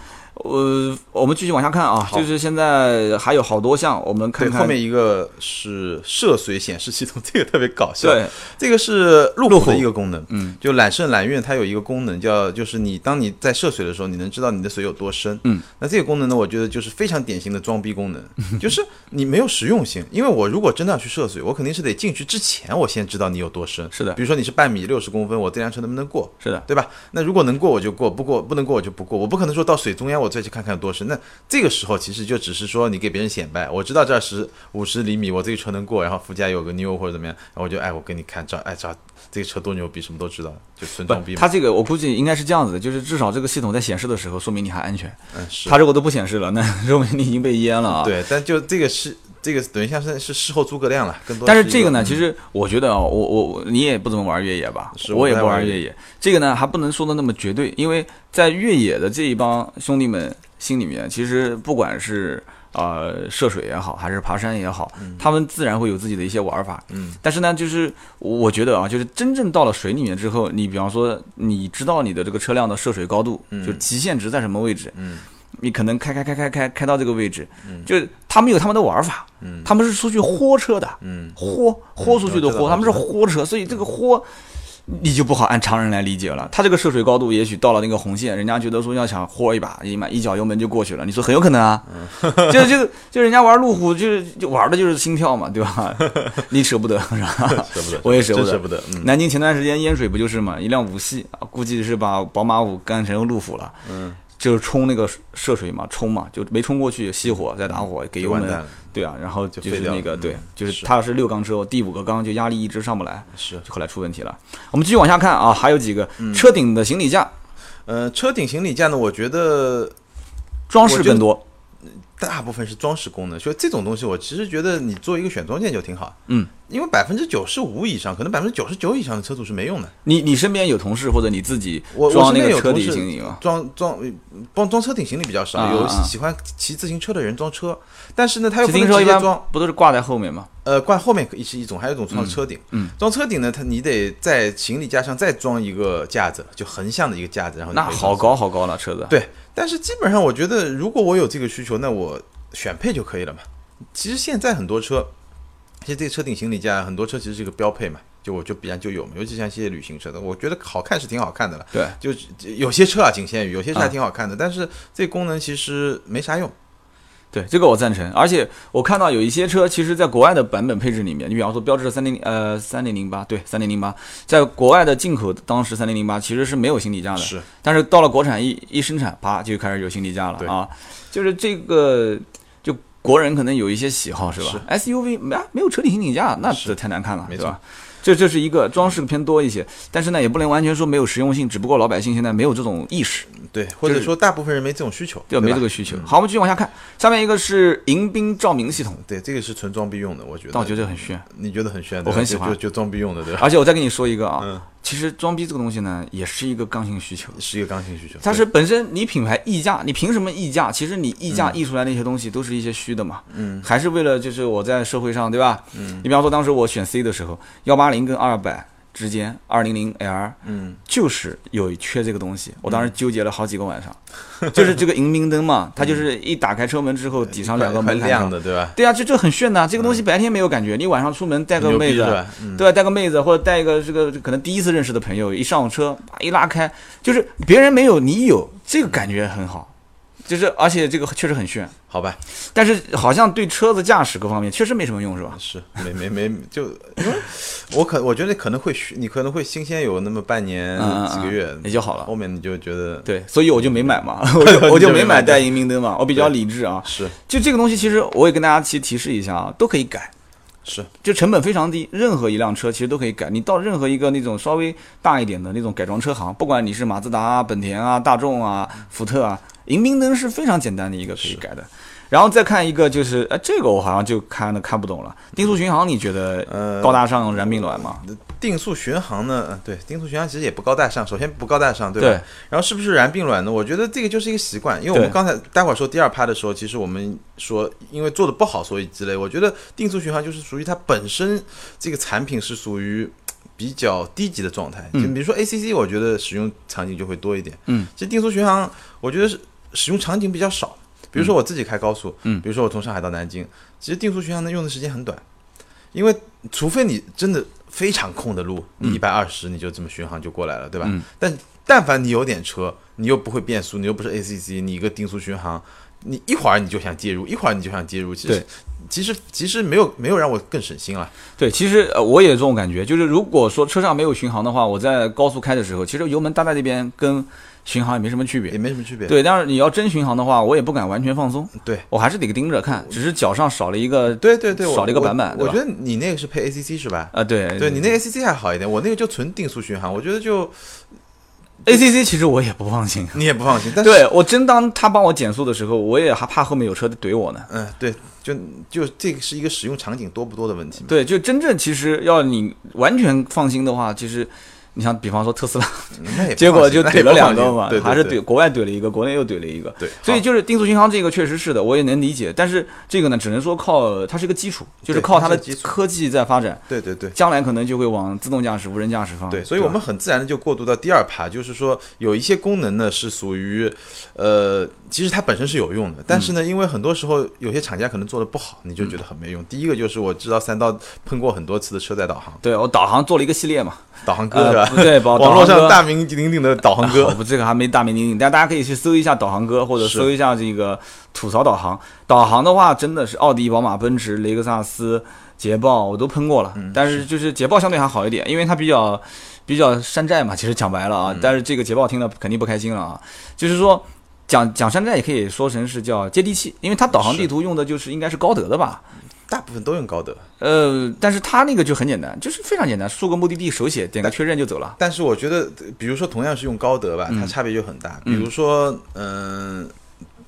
呃，我们继续往下看啊，就是现在还有好多项，我们看看后面一个是涉水显示系统，这个特别搞笑。对，这个是路虎的一个功能。嗯，就揽胜揽运它有一个功能叫，就是你当你在涉水的时候，你能知道你的水有多深。嗯，那这个功能呢，我觉得就是非常典型的装逼功能，[laughs] 就是你没有实用性。因为我如果真的要去涉水，我肯定是得进去之前，我先知道你有多深。是的，比如说你是半米六十公分，我这辆车能不能过？是的，对吧？那如果能过我就过，不过不能过我就不过。我不可能说到水中央我再去看看有多深。那这个时候其实就只是说你给别人显摆，我知道这十五十厘米我这个车能过，然后副驾有个妞或者怎么样，然后我就哎我给你看这哎这这个车多牛逼，什么都知道，就纯装逼。它这个我估计应该是这样子的，就是至少这个系统在显示的时候，说明你还安全。嗯，是。它如果都不显示了，那 [laughs] 说明你已经被淹了啊。对，但就这个是这个等于像是是事后诸葛亮了，更多。但是这个呢，其实我觉得啊，我我你也不怎么玩越野吧？我也不玩越野。这个呢还不能说的那么绝对，因为在越野的这一帮兄弟们心里面，其实不管是。呃，涉水也好，还是爬山也好，他们自然会有自己的一些玩法。嗯，但是呢，就是我觉得啊，就是真正到了水里面之后，你比方说，你知道你的这个车辆的涉水高度，就极限值在什么位置，嗯，你可能开开开开开开到这个位置，就他们有他们的玩法，嗯，他们是出去豁车的，嗯，豁豁出去的豁，他们是豁车，所以这个豁。你就不好按常人来理解了。他这个涉水高度也许到了那个红线，人家觉得说要想豁一把，一嘛一脚油门就过去了。你说很有可能啊，[laughs] 就就 [laughs] 就人家玩路虎，就是就玩的就是心跳嘛，对吧？你舍不得是吧？舍不得，我也舍不得。舍不得。南京前段时间淹水不就是嘛？一辆五系啊，估计是把宝马五干成路虎了。嗯。就是冲那个涉水嘛，冲嘛，就没冲过去，熄火再打火给油门，对啊，然后就是那个对，就是。它是六缸车，第五个缸就压力一直上不来，是，就后来出问题了。我们继续往下看啊，还有几个车顶的行李架，呃，车顶行李架呢，我觉得装饰更多。大部分是装饰功能，所以这种东西我其实觉得你做一个选装件就挺好。嗯，因为百分之九十五以上，可能百分之九十九以上的车主是没用的。你你身边有同事或者你自己装那个车顶行李吗？装装装装车顶行李比较少，有喜欢骑自行车的人装车，但是呢，他又不能直接装，不都是挂在后面吗？呃，挂后面是一种，还有一种装车顶。嗯，装车顶呢，它你得在行李架上再装一个架子，就横向的一个架子，然后那好高好高了车子。对，但是基本上我觉得，如果我有这个需求，那我。选配就可以了嘛。其实现在很多车，其实这个车顶行李架，很多车其实是一个标配嘛。就我就必然就有嘛，尤其像一些旅行车的，我觉得好看是挺好看的了。对，就有些车啊，仅限于有些车还挺好看的，但是这功能其实没啥用。对，这个我赞成。而且我看到有一些车，其实在国外的版本配置里面，你比方说标致三零呃三零零八，对三零零八，在国外的进口当时三零零八其实是没有行李架的，是。但是到了国产一一生产，啪就开始有行李架了啊，就是这个。就国人可能有一些喜好是吧？SUV 没没有车顶行李架，那这太难看了，对吧？这这是一个装饰偏多一些，但是呢，也不能完全说没有实用性，只不过老百姓现在没有这种意识，对，或者说大部分人没这种需求，对，没这个需求。好，我们继续往下看，下面一个是迎宾照明系统，对，这个是纯装逼用的，我觉得，但我觉得很炫，你觉得很炫？我很喜欢，就就装逼用的，对吧？而且我再跟你说一个啊。其实装逼这个东西呢，也是一个刚性需求，是一个刚性需求。它是本身你品牌溢价，你凭什么溢价？其实你溢价溢出来那些东西都是一些虚的嘛。嗯，还是为了就是我在社会上，对吧？嗯，你比方说当时我选 C 的时候，幺八零跟二百。之间，二零零 L，嗯，就是有缺这个东西，我当时纠结了好几个晚上，就是这个迎宾灯嘛，它就是一打开车门之后，底上两个门亮的，对吧？对啊，这这很炫呐，这个东西白天没有感觉，你晚上出门带个妹子，对吧？带个妹子或者带一个这个可能第一次认识的朋友，一上车，一拉开，就是别人没有，你有，这个感觉很好。就是，而且这个确实很炫，好吧？但是好像对车子驾驶各方面确实没什么用，是吧？是，没 [laughs] 没没，就因为我可我觉得可能会你可能会新鲜有那么半年几个月也就好了，后面你就觉得对，所以我就没买嘛，[laughs] 我就我就没买带迎宾灯嘛，[laughs] 我比较理智啊。是，就这个东西，其实我也跟大家提提示一下啊，都可以改。是，就成本非常低，任何一辆车其实都可以改。你到任何一个那种稍微大一点的那种改装车行，不管你是马自达、本田啊、大众啊、福特啊。迎宾灯是非常简单的一个可以改的，然后再看一个就是，哎，这个我好像就看的看不懂了。定速巡航你觉得呃高大上燃并卵吗？定速巡航呢？对，定速巡航其实也不高大上。首先不高大上，对吧？对。然后是不是燃并卵呢？我觉得这个就是一个习惯，因为我们刚才待会儿说第二趴的时候，其实我们说因为做的不好所以积累。我觉得定速巡航就是属于它本身这个产品是属于。比较低级的状态，就比如说 A C C，我觉得使用场景就会多一点。嗯，其实定速巡航，我觉得是使用场景比较少。比如说我自己开高速，嗯，比如说我从上海到南京，其实定速巡航能用的时间很短，因为除非你真的非常空的路，你一百二十你就这么巡航就过来了，对吧？但但凡你有点车，你又不会变速，你又不是 ACC，你一个定速巡航，你一会儿你就想介入，一会儿你就想介入，其实其实其实没有没有让我更省心了。对，其实呃我也这种感觉，就是如果说车上没有巡航的话，我在高速开的时候，其实油门搭在那边跟。巡航也没什么区别，也没什么区别。对，但是你要真巡航的话，我也不敢完全放松。对，我还是得盯着看，只是脚上少了一个。对对对，少了一个版本。我觉得你那个是配 ACC 是吧？啊，对，对你那 ACC 还好一点，我那个就纯定速巡航，我觉得就 ACC 其实我也不放心，你也不放心。对我真当他帮我减速的时候，我也还怕后面有车怼我呢。嗯，对，就就这个是一个使用场景多不多的问题。对，就真正其实要你完全放心的话，其实。你像比方说特斯拉，[laughs] 结果就怼了两个嘛，还是怼国外怼了一个，国内又怼了一个。对，所以就是定速巡航这个确实是的，我也能理解。但是这个呢，只能说靠它是一个基础，就是靠它的科技在发展。对对对，将来可能就会往自动驾驶、无人驾驶方。对，所以我们很自然的就过渡到第二趴，就是说有一些功能呢是属于，呃，其实它本身是有用的，但是呢，因为很多时候有些厂家可能做的不好，你就觉得很没用。第一个就是我知道三刀碰过很多次的车载导航，对我导航做了一个系列嘛。导航哥是吧？[laughs] 对，网络上大名鼎鼎的导航哥。[laughs] 我们，这个还没大名鼎鼎，但大家可以去搜一下导航哥，或者搜一下这个吐槽导航。导航的话，真的是奥迪、宝马、奔驰、雷克萨斯、捷豹，我都喷过了。但是就是捷豹相对还好一点，因为它比较比较山寨嘛。其实讲白了啊，但是这个捷豹听了肯定不开心了啊。就是说讲讲山寨，也可以说成是叫接地气，因为它导航地图用的就是应该是高德的吧。大部分都用高德，呃，但是他那个就很简单，就是非常简单，输个目的地手写，点个确认就走了。但是我觉得，比如说同样是用高德吧，它差别就很大。比如说，嗯。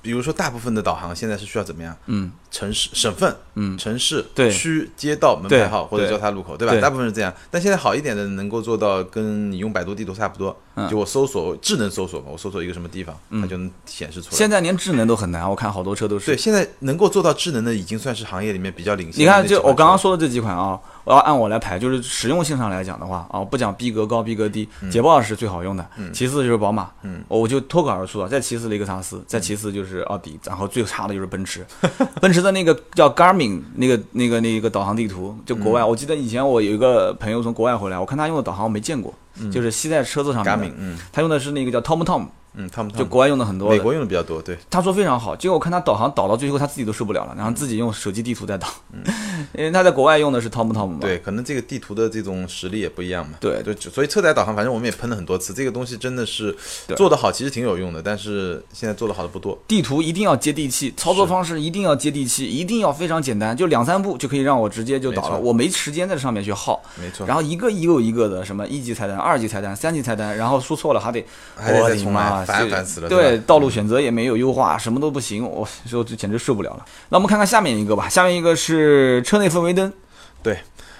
比如说，大部分的导航现在是需要怎么样？嗯，城市、省份、嗯，城市、区、街道、门牌号或者交叉路口，对吧？大部分是这样。但现在好一点的，能够做到跟你用百度地图差不多。就我搜索智能搜索嘛，我搜索一个什么地方，它就能显示出来。现在连智能都很难，我看好多车都是。对，现在能够做到智能的，已经算是行业里面比较领先。你看，就我刚刚说的这几款啊。我要按我来排，就是实用性上来讲的话啊，不讲逼格高逼格低，捷豹是最好用的，其次就是宝马，我就脱口而出了，再其次雷克萨斯，再其次就是奥迪，然后最差的就是奔驰。[laughs] 奔驰的那个叫 Garmin 那个那个那个导航地图，就国外，我记得以前我有一个朋友从国外回来，我看他用的导航我没见过，就是吸在车子上面的，他用的是那个叫 TomTom。嗯，他们就国外用的很多，美国用的比较多。对，他说非常好，结果我看他导航导到最后，他自己都受不了了，然后自己用手机地图在导。嗯，[laughs] 因为他在国外用的是 TomTom 嘛。对，可能这个地图的这种实力也不一样嘛。对就，所以车载导航，反正我们也喷了很多次，这个东西真的是做得好，其实挺有用的，但是现在做得好的不多。地图一定要接地气，操作方式一定要接地气，一定要非常简单，就两三步就可以让我直接就导了，我没时间在上面去耗。没错。然后一个一个一个的什么一级菜单、二级菜单、三级菜单，然后输错了还得还得再重来，烦烦死了。对。道路选择也没有优化，什么都不行，我说这简直受不了了。那我们看看下面一个吧，下面一个是车内氛围灯，对。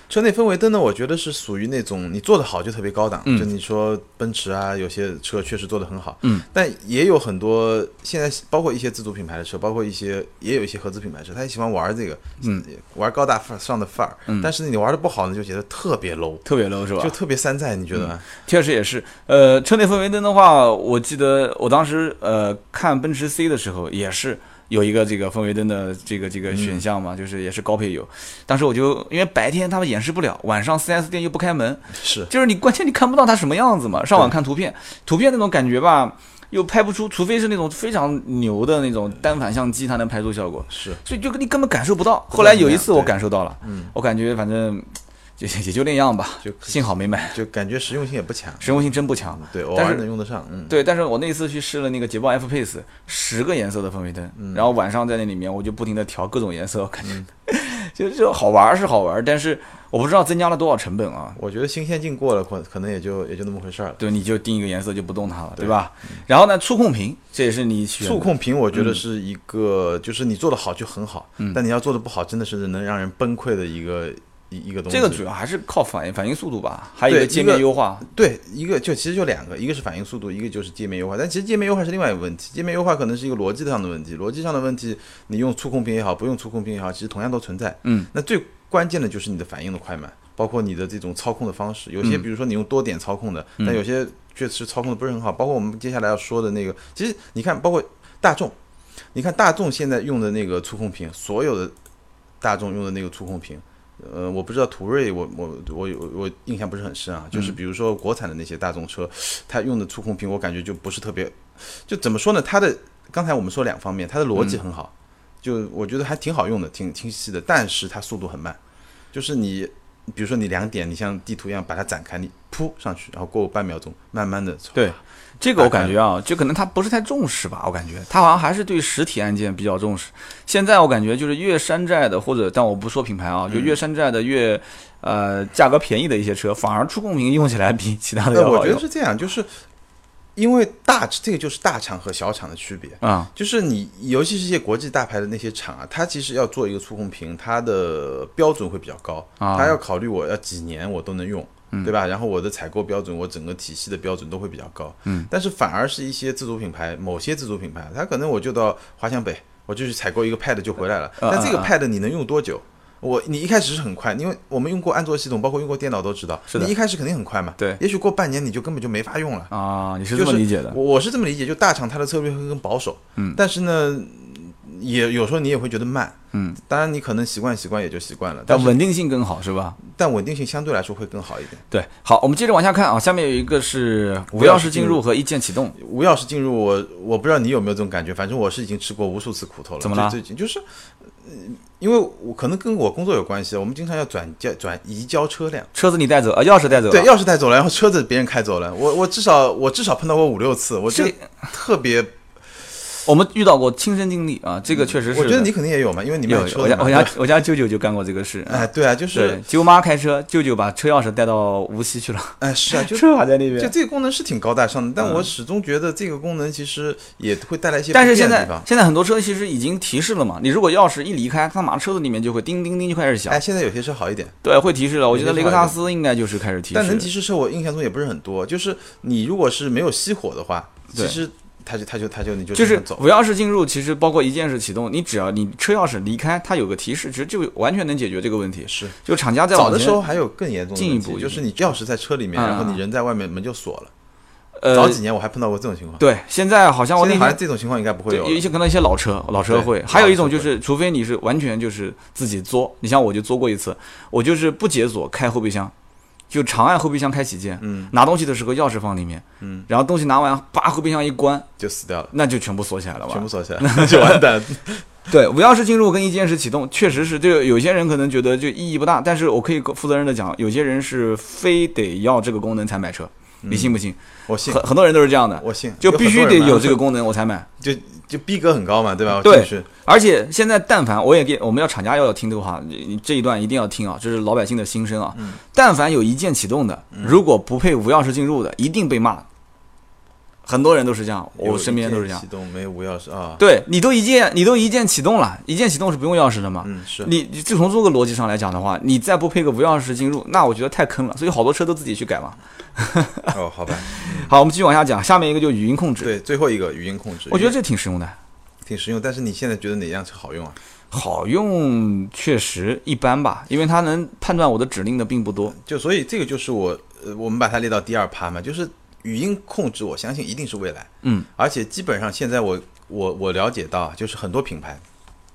车内氛围灯呢，我觉得是属于那种你做的好就特别高档，就你说奔驰啊，有些车确实做的很好，嗯，但也有很多现在包括一些自主品牌的车，包括一些也有一些合资品牌车，他也喜欢玩这个，嗯，玩高大上的范儿，嗯，但是你玩的不好呢，就觉得特别 low，特别 low 是吧？就特别山寨，你觉得吗？确实也是，呃，车内氛围灯的话，我记得我当时呃看奔驰 C 的时候也是。有一个这个氛围灯的这个这个选项嘛，就是也是高配有。当时我就因为白天他们演示不了，晚上 4S 店又不开门，是，就是你关键你看不到它什么样子嘛。上网看图片，图片那种感觉吧，又拍不出，除非是那种非常牛的那种单反相机，它能拍出效果。是，所以就你根本感受不到。后来有一次我感受到了，嗯，我感觉反正。就也就那样吧，就幸好没买，就感觉实用性也不强，实用性真不强。对，偶尔能用得上。嗯，对，但是我那次去试了那个捷豹 F Pace，十个颜色的氛围灯，然后晚上在那里面，我就不停的调各种颜色，感觉 [laughs] 就就好玩是好玩，但是我不知道增加了多少成本啊。我觉得新鲜劲过了，可可能也就也就那么回事儿了。对，你就定一个颜色就不动它了，对吧？然后呢，触控屏，这也是你触控屏，我觉得是一个，就是你做的好就很好，但你要做的不好，真的是能让人崩溃的一个。一一个东西，这个主要还是靠反应反应速度吧，还有一个界面优化。对，一个就其实就两个，一个是反应速度，一个就是界面优化。但其实界面优化是另外一个问题，界面优化可能是一个逻辑上的问题，逻辑上的问题，你用触控屏也好，不用触控屏也好，其实同样都存在。嗯，那最关键的就是你的反应的快慢，包括你的这种操控的方式。有些比如说你用多点操控的，但有些确实操控的不是很好。包括我们接下来要说的那个，其实你看，包括大众，你看大众现在用的那个触控屏，所有的大众用的那个触控屏，呃，我不知道途锐，我我我我我印象不是很深啊。就是比如说国产的那些大众车，它用的触控屏，我感觉就不是特别，就怎么说呢？它的刚才我们说两方面，它的逻辑很好，就我觉得还挺好用的，挺清晰的，但是它速度很慢，就是你。比如说你两点，你像地图一样把它展开，你扑上去，然后过半秒钟，慢慢的。对，这个我感觉啊，就可能他不是太重视吧，我感觉。他好像还是对实体按键比较重视。现在我感觉就是越山寨的，或者但我不说品牌啊，就越山寨的越呃价格便宜的一些车，反而触控屏用起来比其他的要好我觉得是这样，就是。因为大这个就是大厂和小厂的区别。啊，就是你尤其是一些国际大牌的那些厂啊，它其实要做一个触控屏，它的标准会比较高，它要考虑我要几年我都能用，对吧？然后我的采购标准，我整个体系的标准都会比较高。嗯，但是反而是一些自主品牌，某些自主品牌，它可能我就到华强北，我就去采购一个 Pad 就回来了，但这个 Pad 你能用多久？我你一开始是很快，因为我们用过安卓系统，包括用过电脑都知道，是的。你一开始肯定很快嘛，对。也许过半年你就根本就没法用了啊！你是这么理解的？我我是这么理解，就大厂它的策略会更保守，嗯。但是呢，也有时候你也会觉得慢，嗯。当然你可能习惯习惯也就习惯了，但稳定性更好是吧？但稳定性相对来说会更好一点。对，好，我们接着往下看啊，下面有一个是无钥匙进入和一键启动。无钥匙进入，我我不知道你有没有这种感觉，反正我是已经吃过无数次苦头了。怎么了？最近就是。因为我可能跟我工作有关系，我们经常要转交转移交车辆，车子你带走啊，钥匙带走，对，钥匙带走了，然后车子别人开走了，我我至少我至少碰到过五六次，我这特别。我们遇到过亲身经历啊，这个确实是。我觉得你肯定也有嘛，因为你卖车。我家我家我家舅舅就干过这个事。哎，对啊，就是舅妈开车，舅舅把车钥匙带到无锡去了。哎，是啊，[laughs] 就车还在那边。就这个功能是挺高大上的，但我始终觉得这个功能其实也会带来一些。但是现在现在很多车其实已经提示了嘛，你如果钥匙一离开，它马上车子里面就会叮叮叮就开始响。哎，现在有些车好一点。对，会提示了。我觉得雷克萨斯应该就是开始提示。但能提示车我印象中也不是很多，就是你如果是没有熄火的话，其实。他就他就他就你就就是无钥匙进入，其实包括一键式启动，你只要你车钥匙离开，它有个提示，其实就完全能解决这个问题。是，就厂家在早的时候还有更严重进一步，就是你钥匙在车里面，然后你人在外面，门就锁了。呃，早几年我还碰到过这种情况。对，现在好像我那好像这种情况应该不会有。有一些可能一些老车，老车会。还有一种就是，除非你是完全就是自己作，你像我就作过一次，我就是不解锁开后备箱。就长按后备箱开启键，嗯，拿东西的时候钥匙放里面，嗯，然后东西拿完，叭后备箱一关就死掉了，那就全部锁起来了吧？全部锁起来，[laughs] 那就完蛋。[laughs] 对，无钥匙进入跟一键式启动，确实是这个。有些人可能觉得就意义不大，但是我可以负责任的讲，有些人是非得要这个功能才买车，你信不信？我信，很很多人都是这样的，我信，就必须得有这个功能我才买，[laughs] 就。就逼格很高嘛，对吧？对，而且现在但凡我也给我们要厂家要要听这个话，你这一段一定要听啊，这是老百姓的心声啊。但凡有一键启动的，如果不配无钥匙进入的，一定被骂。很多人都是这样，我身边都是这样。启动没无钥匙啊？对你都一键，你都一键启动了，一键启动是不用钥匙的嘛？嗯，是你就从这个逻辑上来讲的话，你再不配个无钥匙进入，那我觉得太坑了。所以好多车都自己去改嘛。哦，好吧。[laughs] 好，我们继续往下讲，下面一个就语音控制。对，最后一个语音控制，我觉得这挺实用的，挺实用。但是你现在觉得哪辆车好用啊？好用确实一般吧，因为它能判断我的指令的并不多。就所以这个就是我，呃，我们把它列到第二趴嘛，就是。语音控制，我相信一定是未来。嗯，而且基本上现在我我我了解到，就是很多品牌、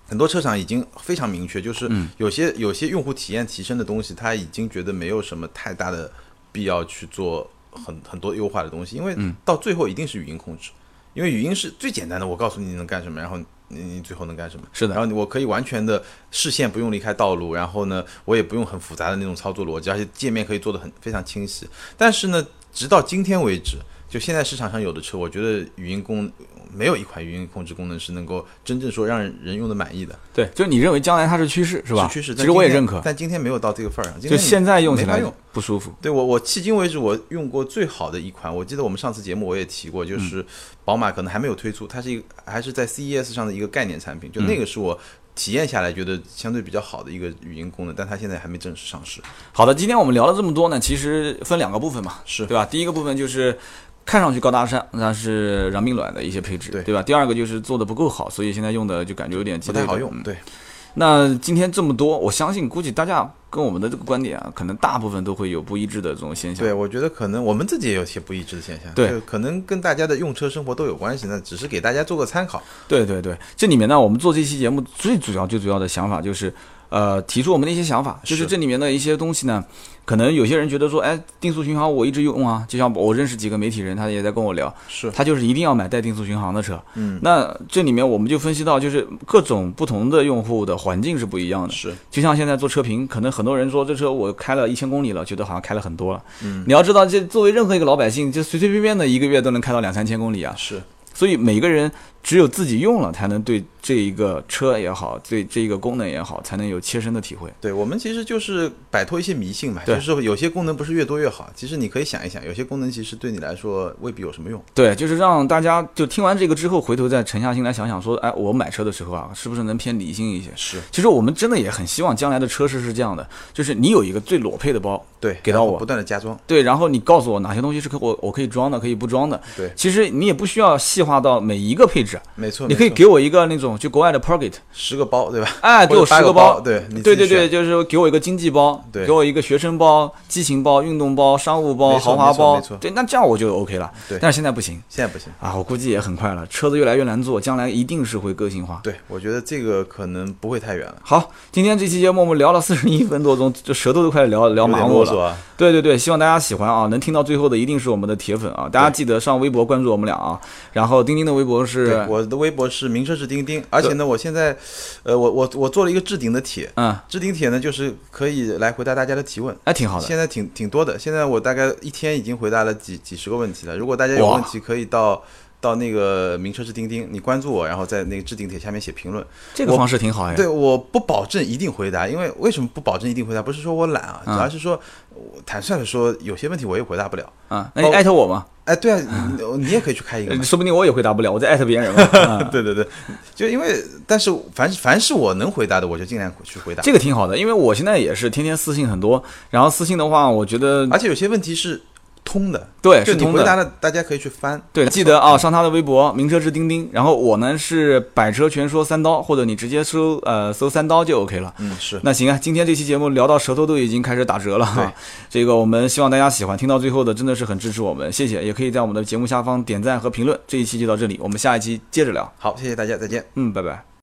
很多车厂已经非常明确，就是有些有些用户体验提升的东西，他已经觉得没有什么太大的必要去做很很多优化的东西，因为到最后一定是语音控制，因为语音是最简单的，我告诉你能干什么，然后你你最后能干什么。是的，然后我可以完全的视线不用离开道路，然后呢，我也不用很复杂的那种操作逻辑，而且界面可以做的很非常清晰。但是呢。直到今天为止，就现在市场上有的车，我觉得语音功没有一款语音控制功能是能够真正说让人用的满意的。对，就你认为将来它是趋势是吧？是趋势。其实我也认可，但今天没有到这个份儿上。就现在用起来用不舒服。对我，我迄今为止我用过最好的一款，我记得我们上次节目我也提过，就是宝马可能还没有推出，它是一个还是在 CES 上的一个概念产品，就那个是我。体验下来觉得相对比较好的一个语音功能，但它现在还没正式上市。好的，今天我们聊了这么多呢，其实分两个部分嘛，是对吧？第一个部分就是看上去高大上，但是软并卵的一些配置，对对吧？第二个就是做的不够好，所以现在用的就感觉有点不太好用。对。那今天这么多，我相信估计大家跟我们的这个观点啊，可能大部分都会有不一致的这种现象。对，我觉得可能我们自己也有些不一致的现象。对，可能跟大家的用车生活都有关系，那只是给大家做个参考。对对对，这里面呢，我们做这期节目最主要最主要的想法就是。呃，提出我们的一些想法，就是这里面的一些东西呢，可能有些人觉得说，哎，定速巡航我一直用啊，就像我认识几个媒体人，他也在跟我聊，是他就是一定要买带定速巡航的车。嗯，那这里面我们就分析到，就是各种不同的用户的环境是不一样的。是，就像现在做车评，可能很多人说这车我开了一千公里了，觉得好像开了很多了。嗯，你要知道，这作为任何一个老百姓，就随随便便的一个月都能开到两三千公里啊。是，所以每个人。只有自己用了，才能对这一个车也好，对这一个功能也好，才能有切身的体会。对我们其实就是摆脱一些迷信嘛，就是有些功能不是越多越好。其实你可以想一想，有些功能其实对你来说未必有什么用。对，就是让大家就听完这个之后，回头再沉下心来想想，说，哎，我买车的时候啊，是不是能偏理性一些？是。其实我们真的也很希望将来的车市是这样的，就是你有一个最裸配的包，对，给到我，不断的加装。对，然后你告诉我哪些东西是可我我可以装的，可以不装的。对。其实你也不需要细化到每一个配置。没错。你可以。给我一个那种就国外的 Pocket 十个包对吧？哎，给我十个包，对，对对对，就是给我一个经济包，对，给我一个学生包、激情包、运动包、商务包、豪华包，对，那这样我就 OK 了。对，但是现在不行，现在不行啊！我估计也很快了，车子越来越难做，将来一定是会个性化。对，我觉得这个可能不会太远了。好，今天这期节目我们聊了四十一分多钟，这舌头都快聊聊麻木了。对对对，希望大家喜欢啊！能听到最后的一定是我们的铁粉啊！大家记得上微博关注我们俩啊！然后钉钉的微博是，我的微博是名车是钉钉。而且呢，我现在，呃，我我我做了一个置顶的帖，嗯，置顶帖呢，就是可以来回答大家的提问，哎，挺好的。现在挺挺多的，现在我大概一天已经回答了几几十个问题了。如果大家有问题，可以到到那个名车是钉钉，你关注我，然后在那个置顶帖下面写评论，这个方式挺好呀。对，我不保证一定回答，因为为什么不保证一定回答？不是说我懒啊，主要是说，坦率的说，有些问题我也回答不了。啊，那你艾特我吗？哎，对啊，你你也可以去开一个，说不定我也回答不了，我在艾特别人 [laughs] 嘛。对对对，就因为，但是凡凡是我能回答的，我就尽量去回答。这个挺好的，因为我现在也是天天私信很多，然后私信的话，我觉得，而且有些问题是。通的，对，是通的。大家可以去翻。对，记得啊，上他的微博“名车之钉钉”，然后我呢是“百车全说三刀”，或者你直接搜呃搜“三刀”就 OK 了。嗯，是。那行啊，今天这期节目聊到舌头都已经开始打折了哈。这个我们希望大家喜欢，听到最后的真的是很支持我们，谢谢。也可以在我们的节目下方点赞和评论。这一期就到这里，我们下一期接着聊。好，谢谢大家，再见。嗯，拜拜。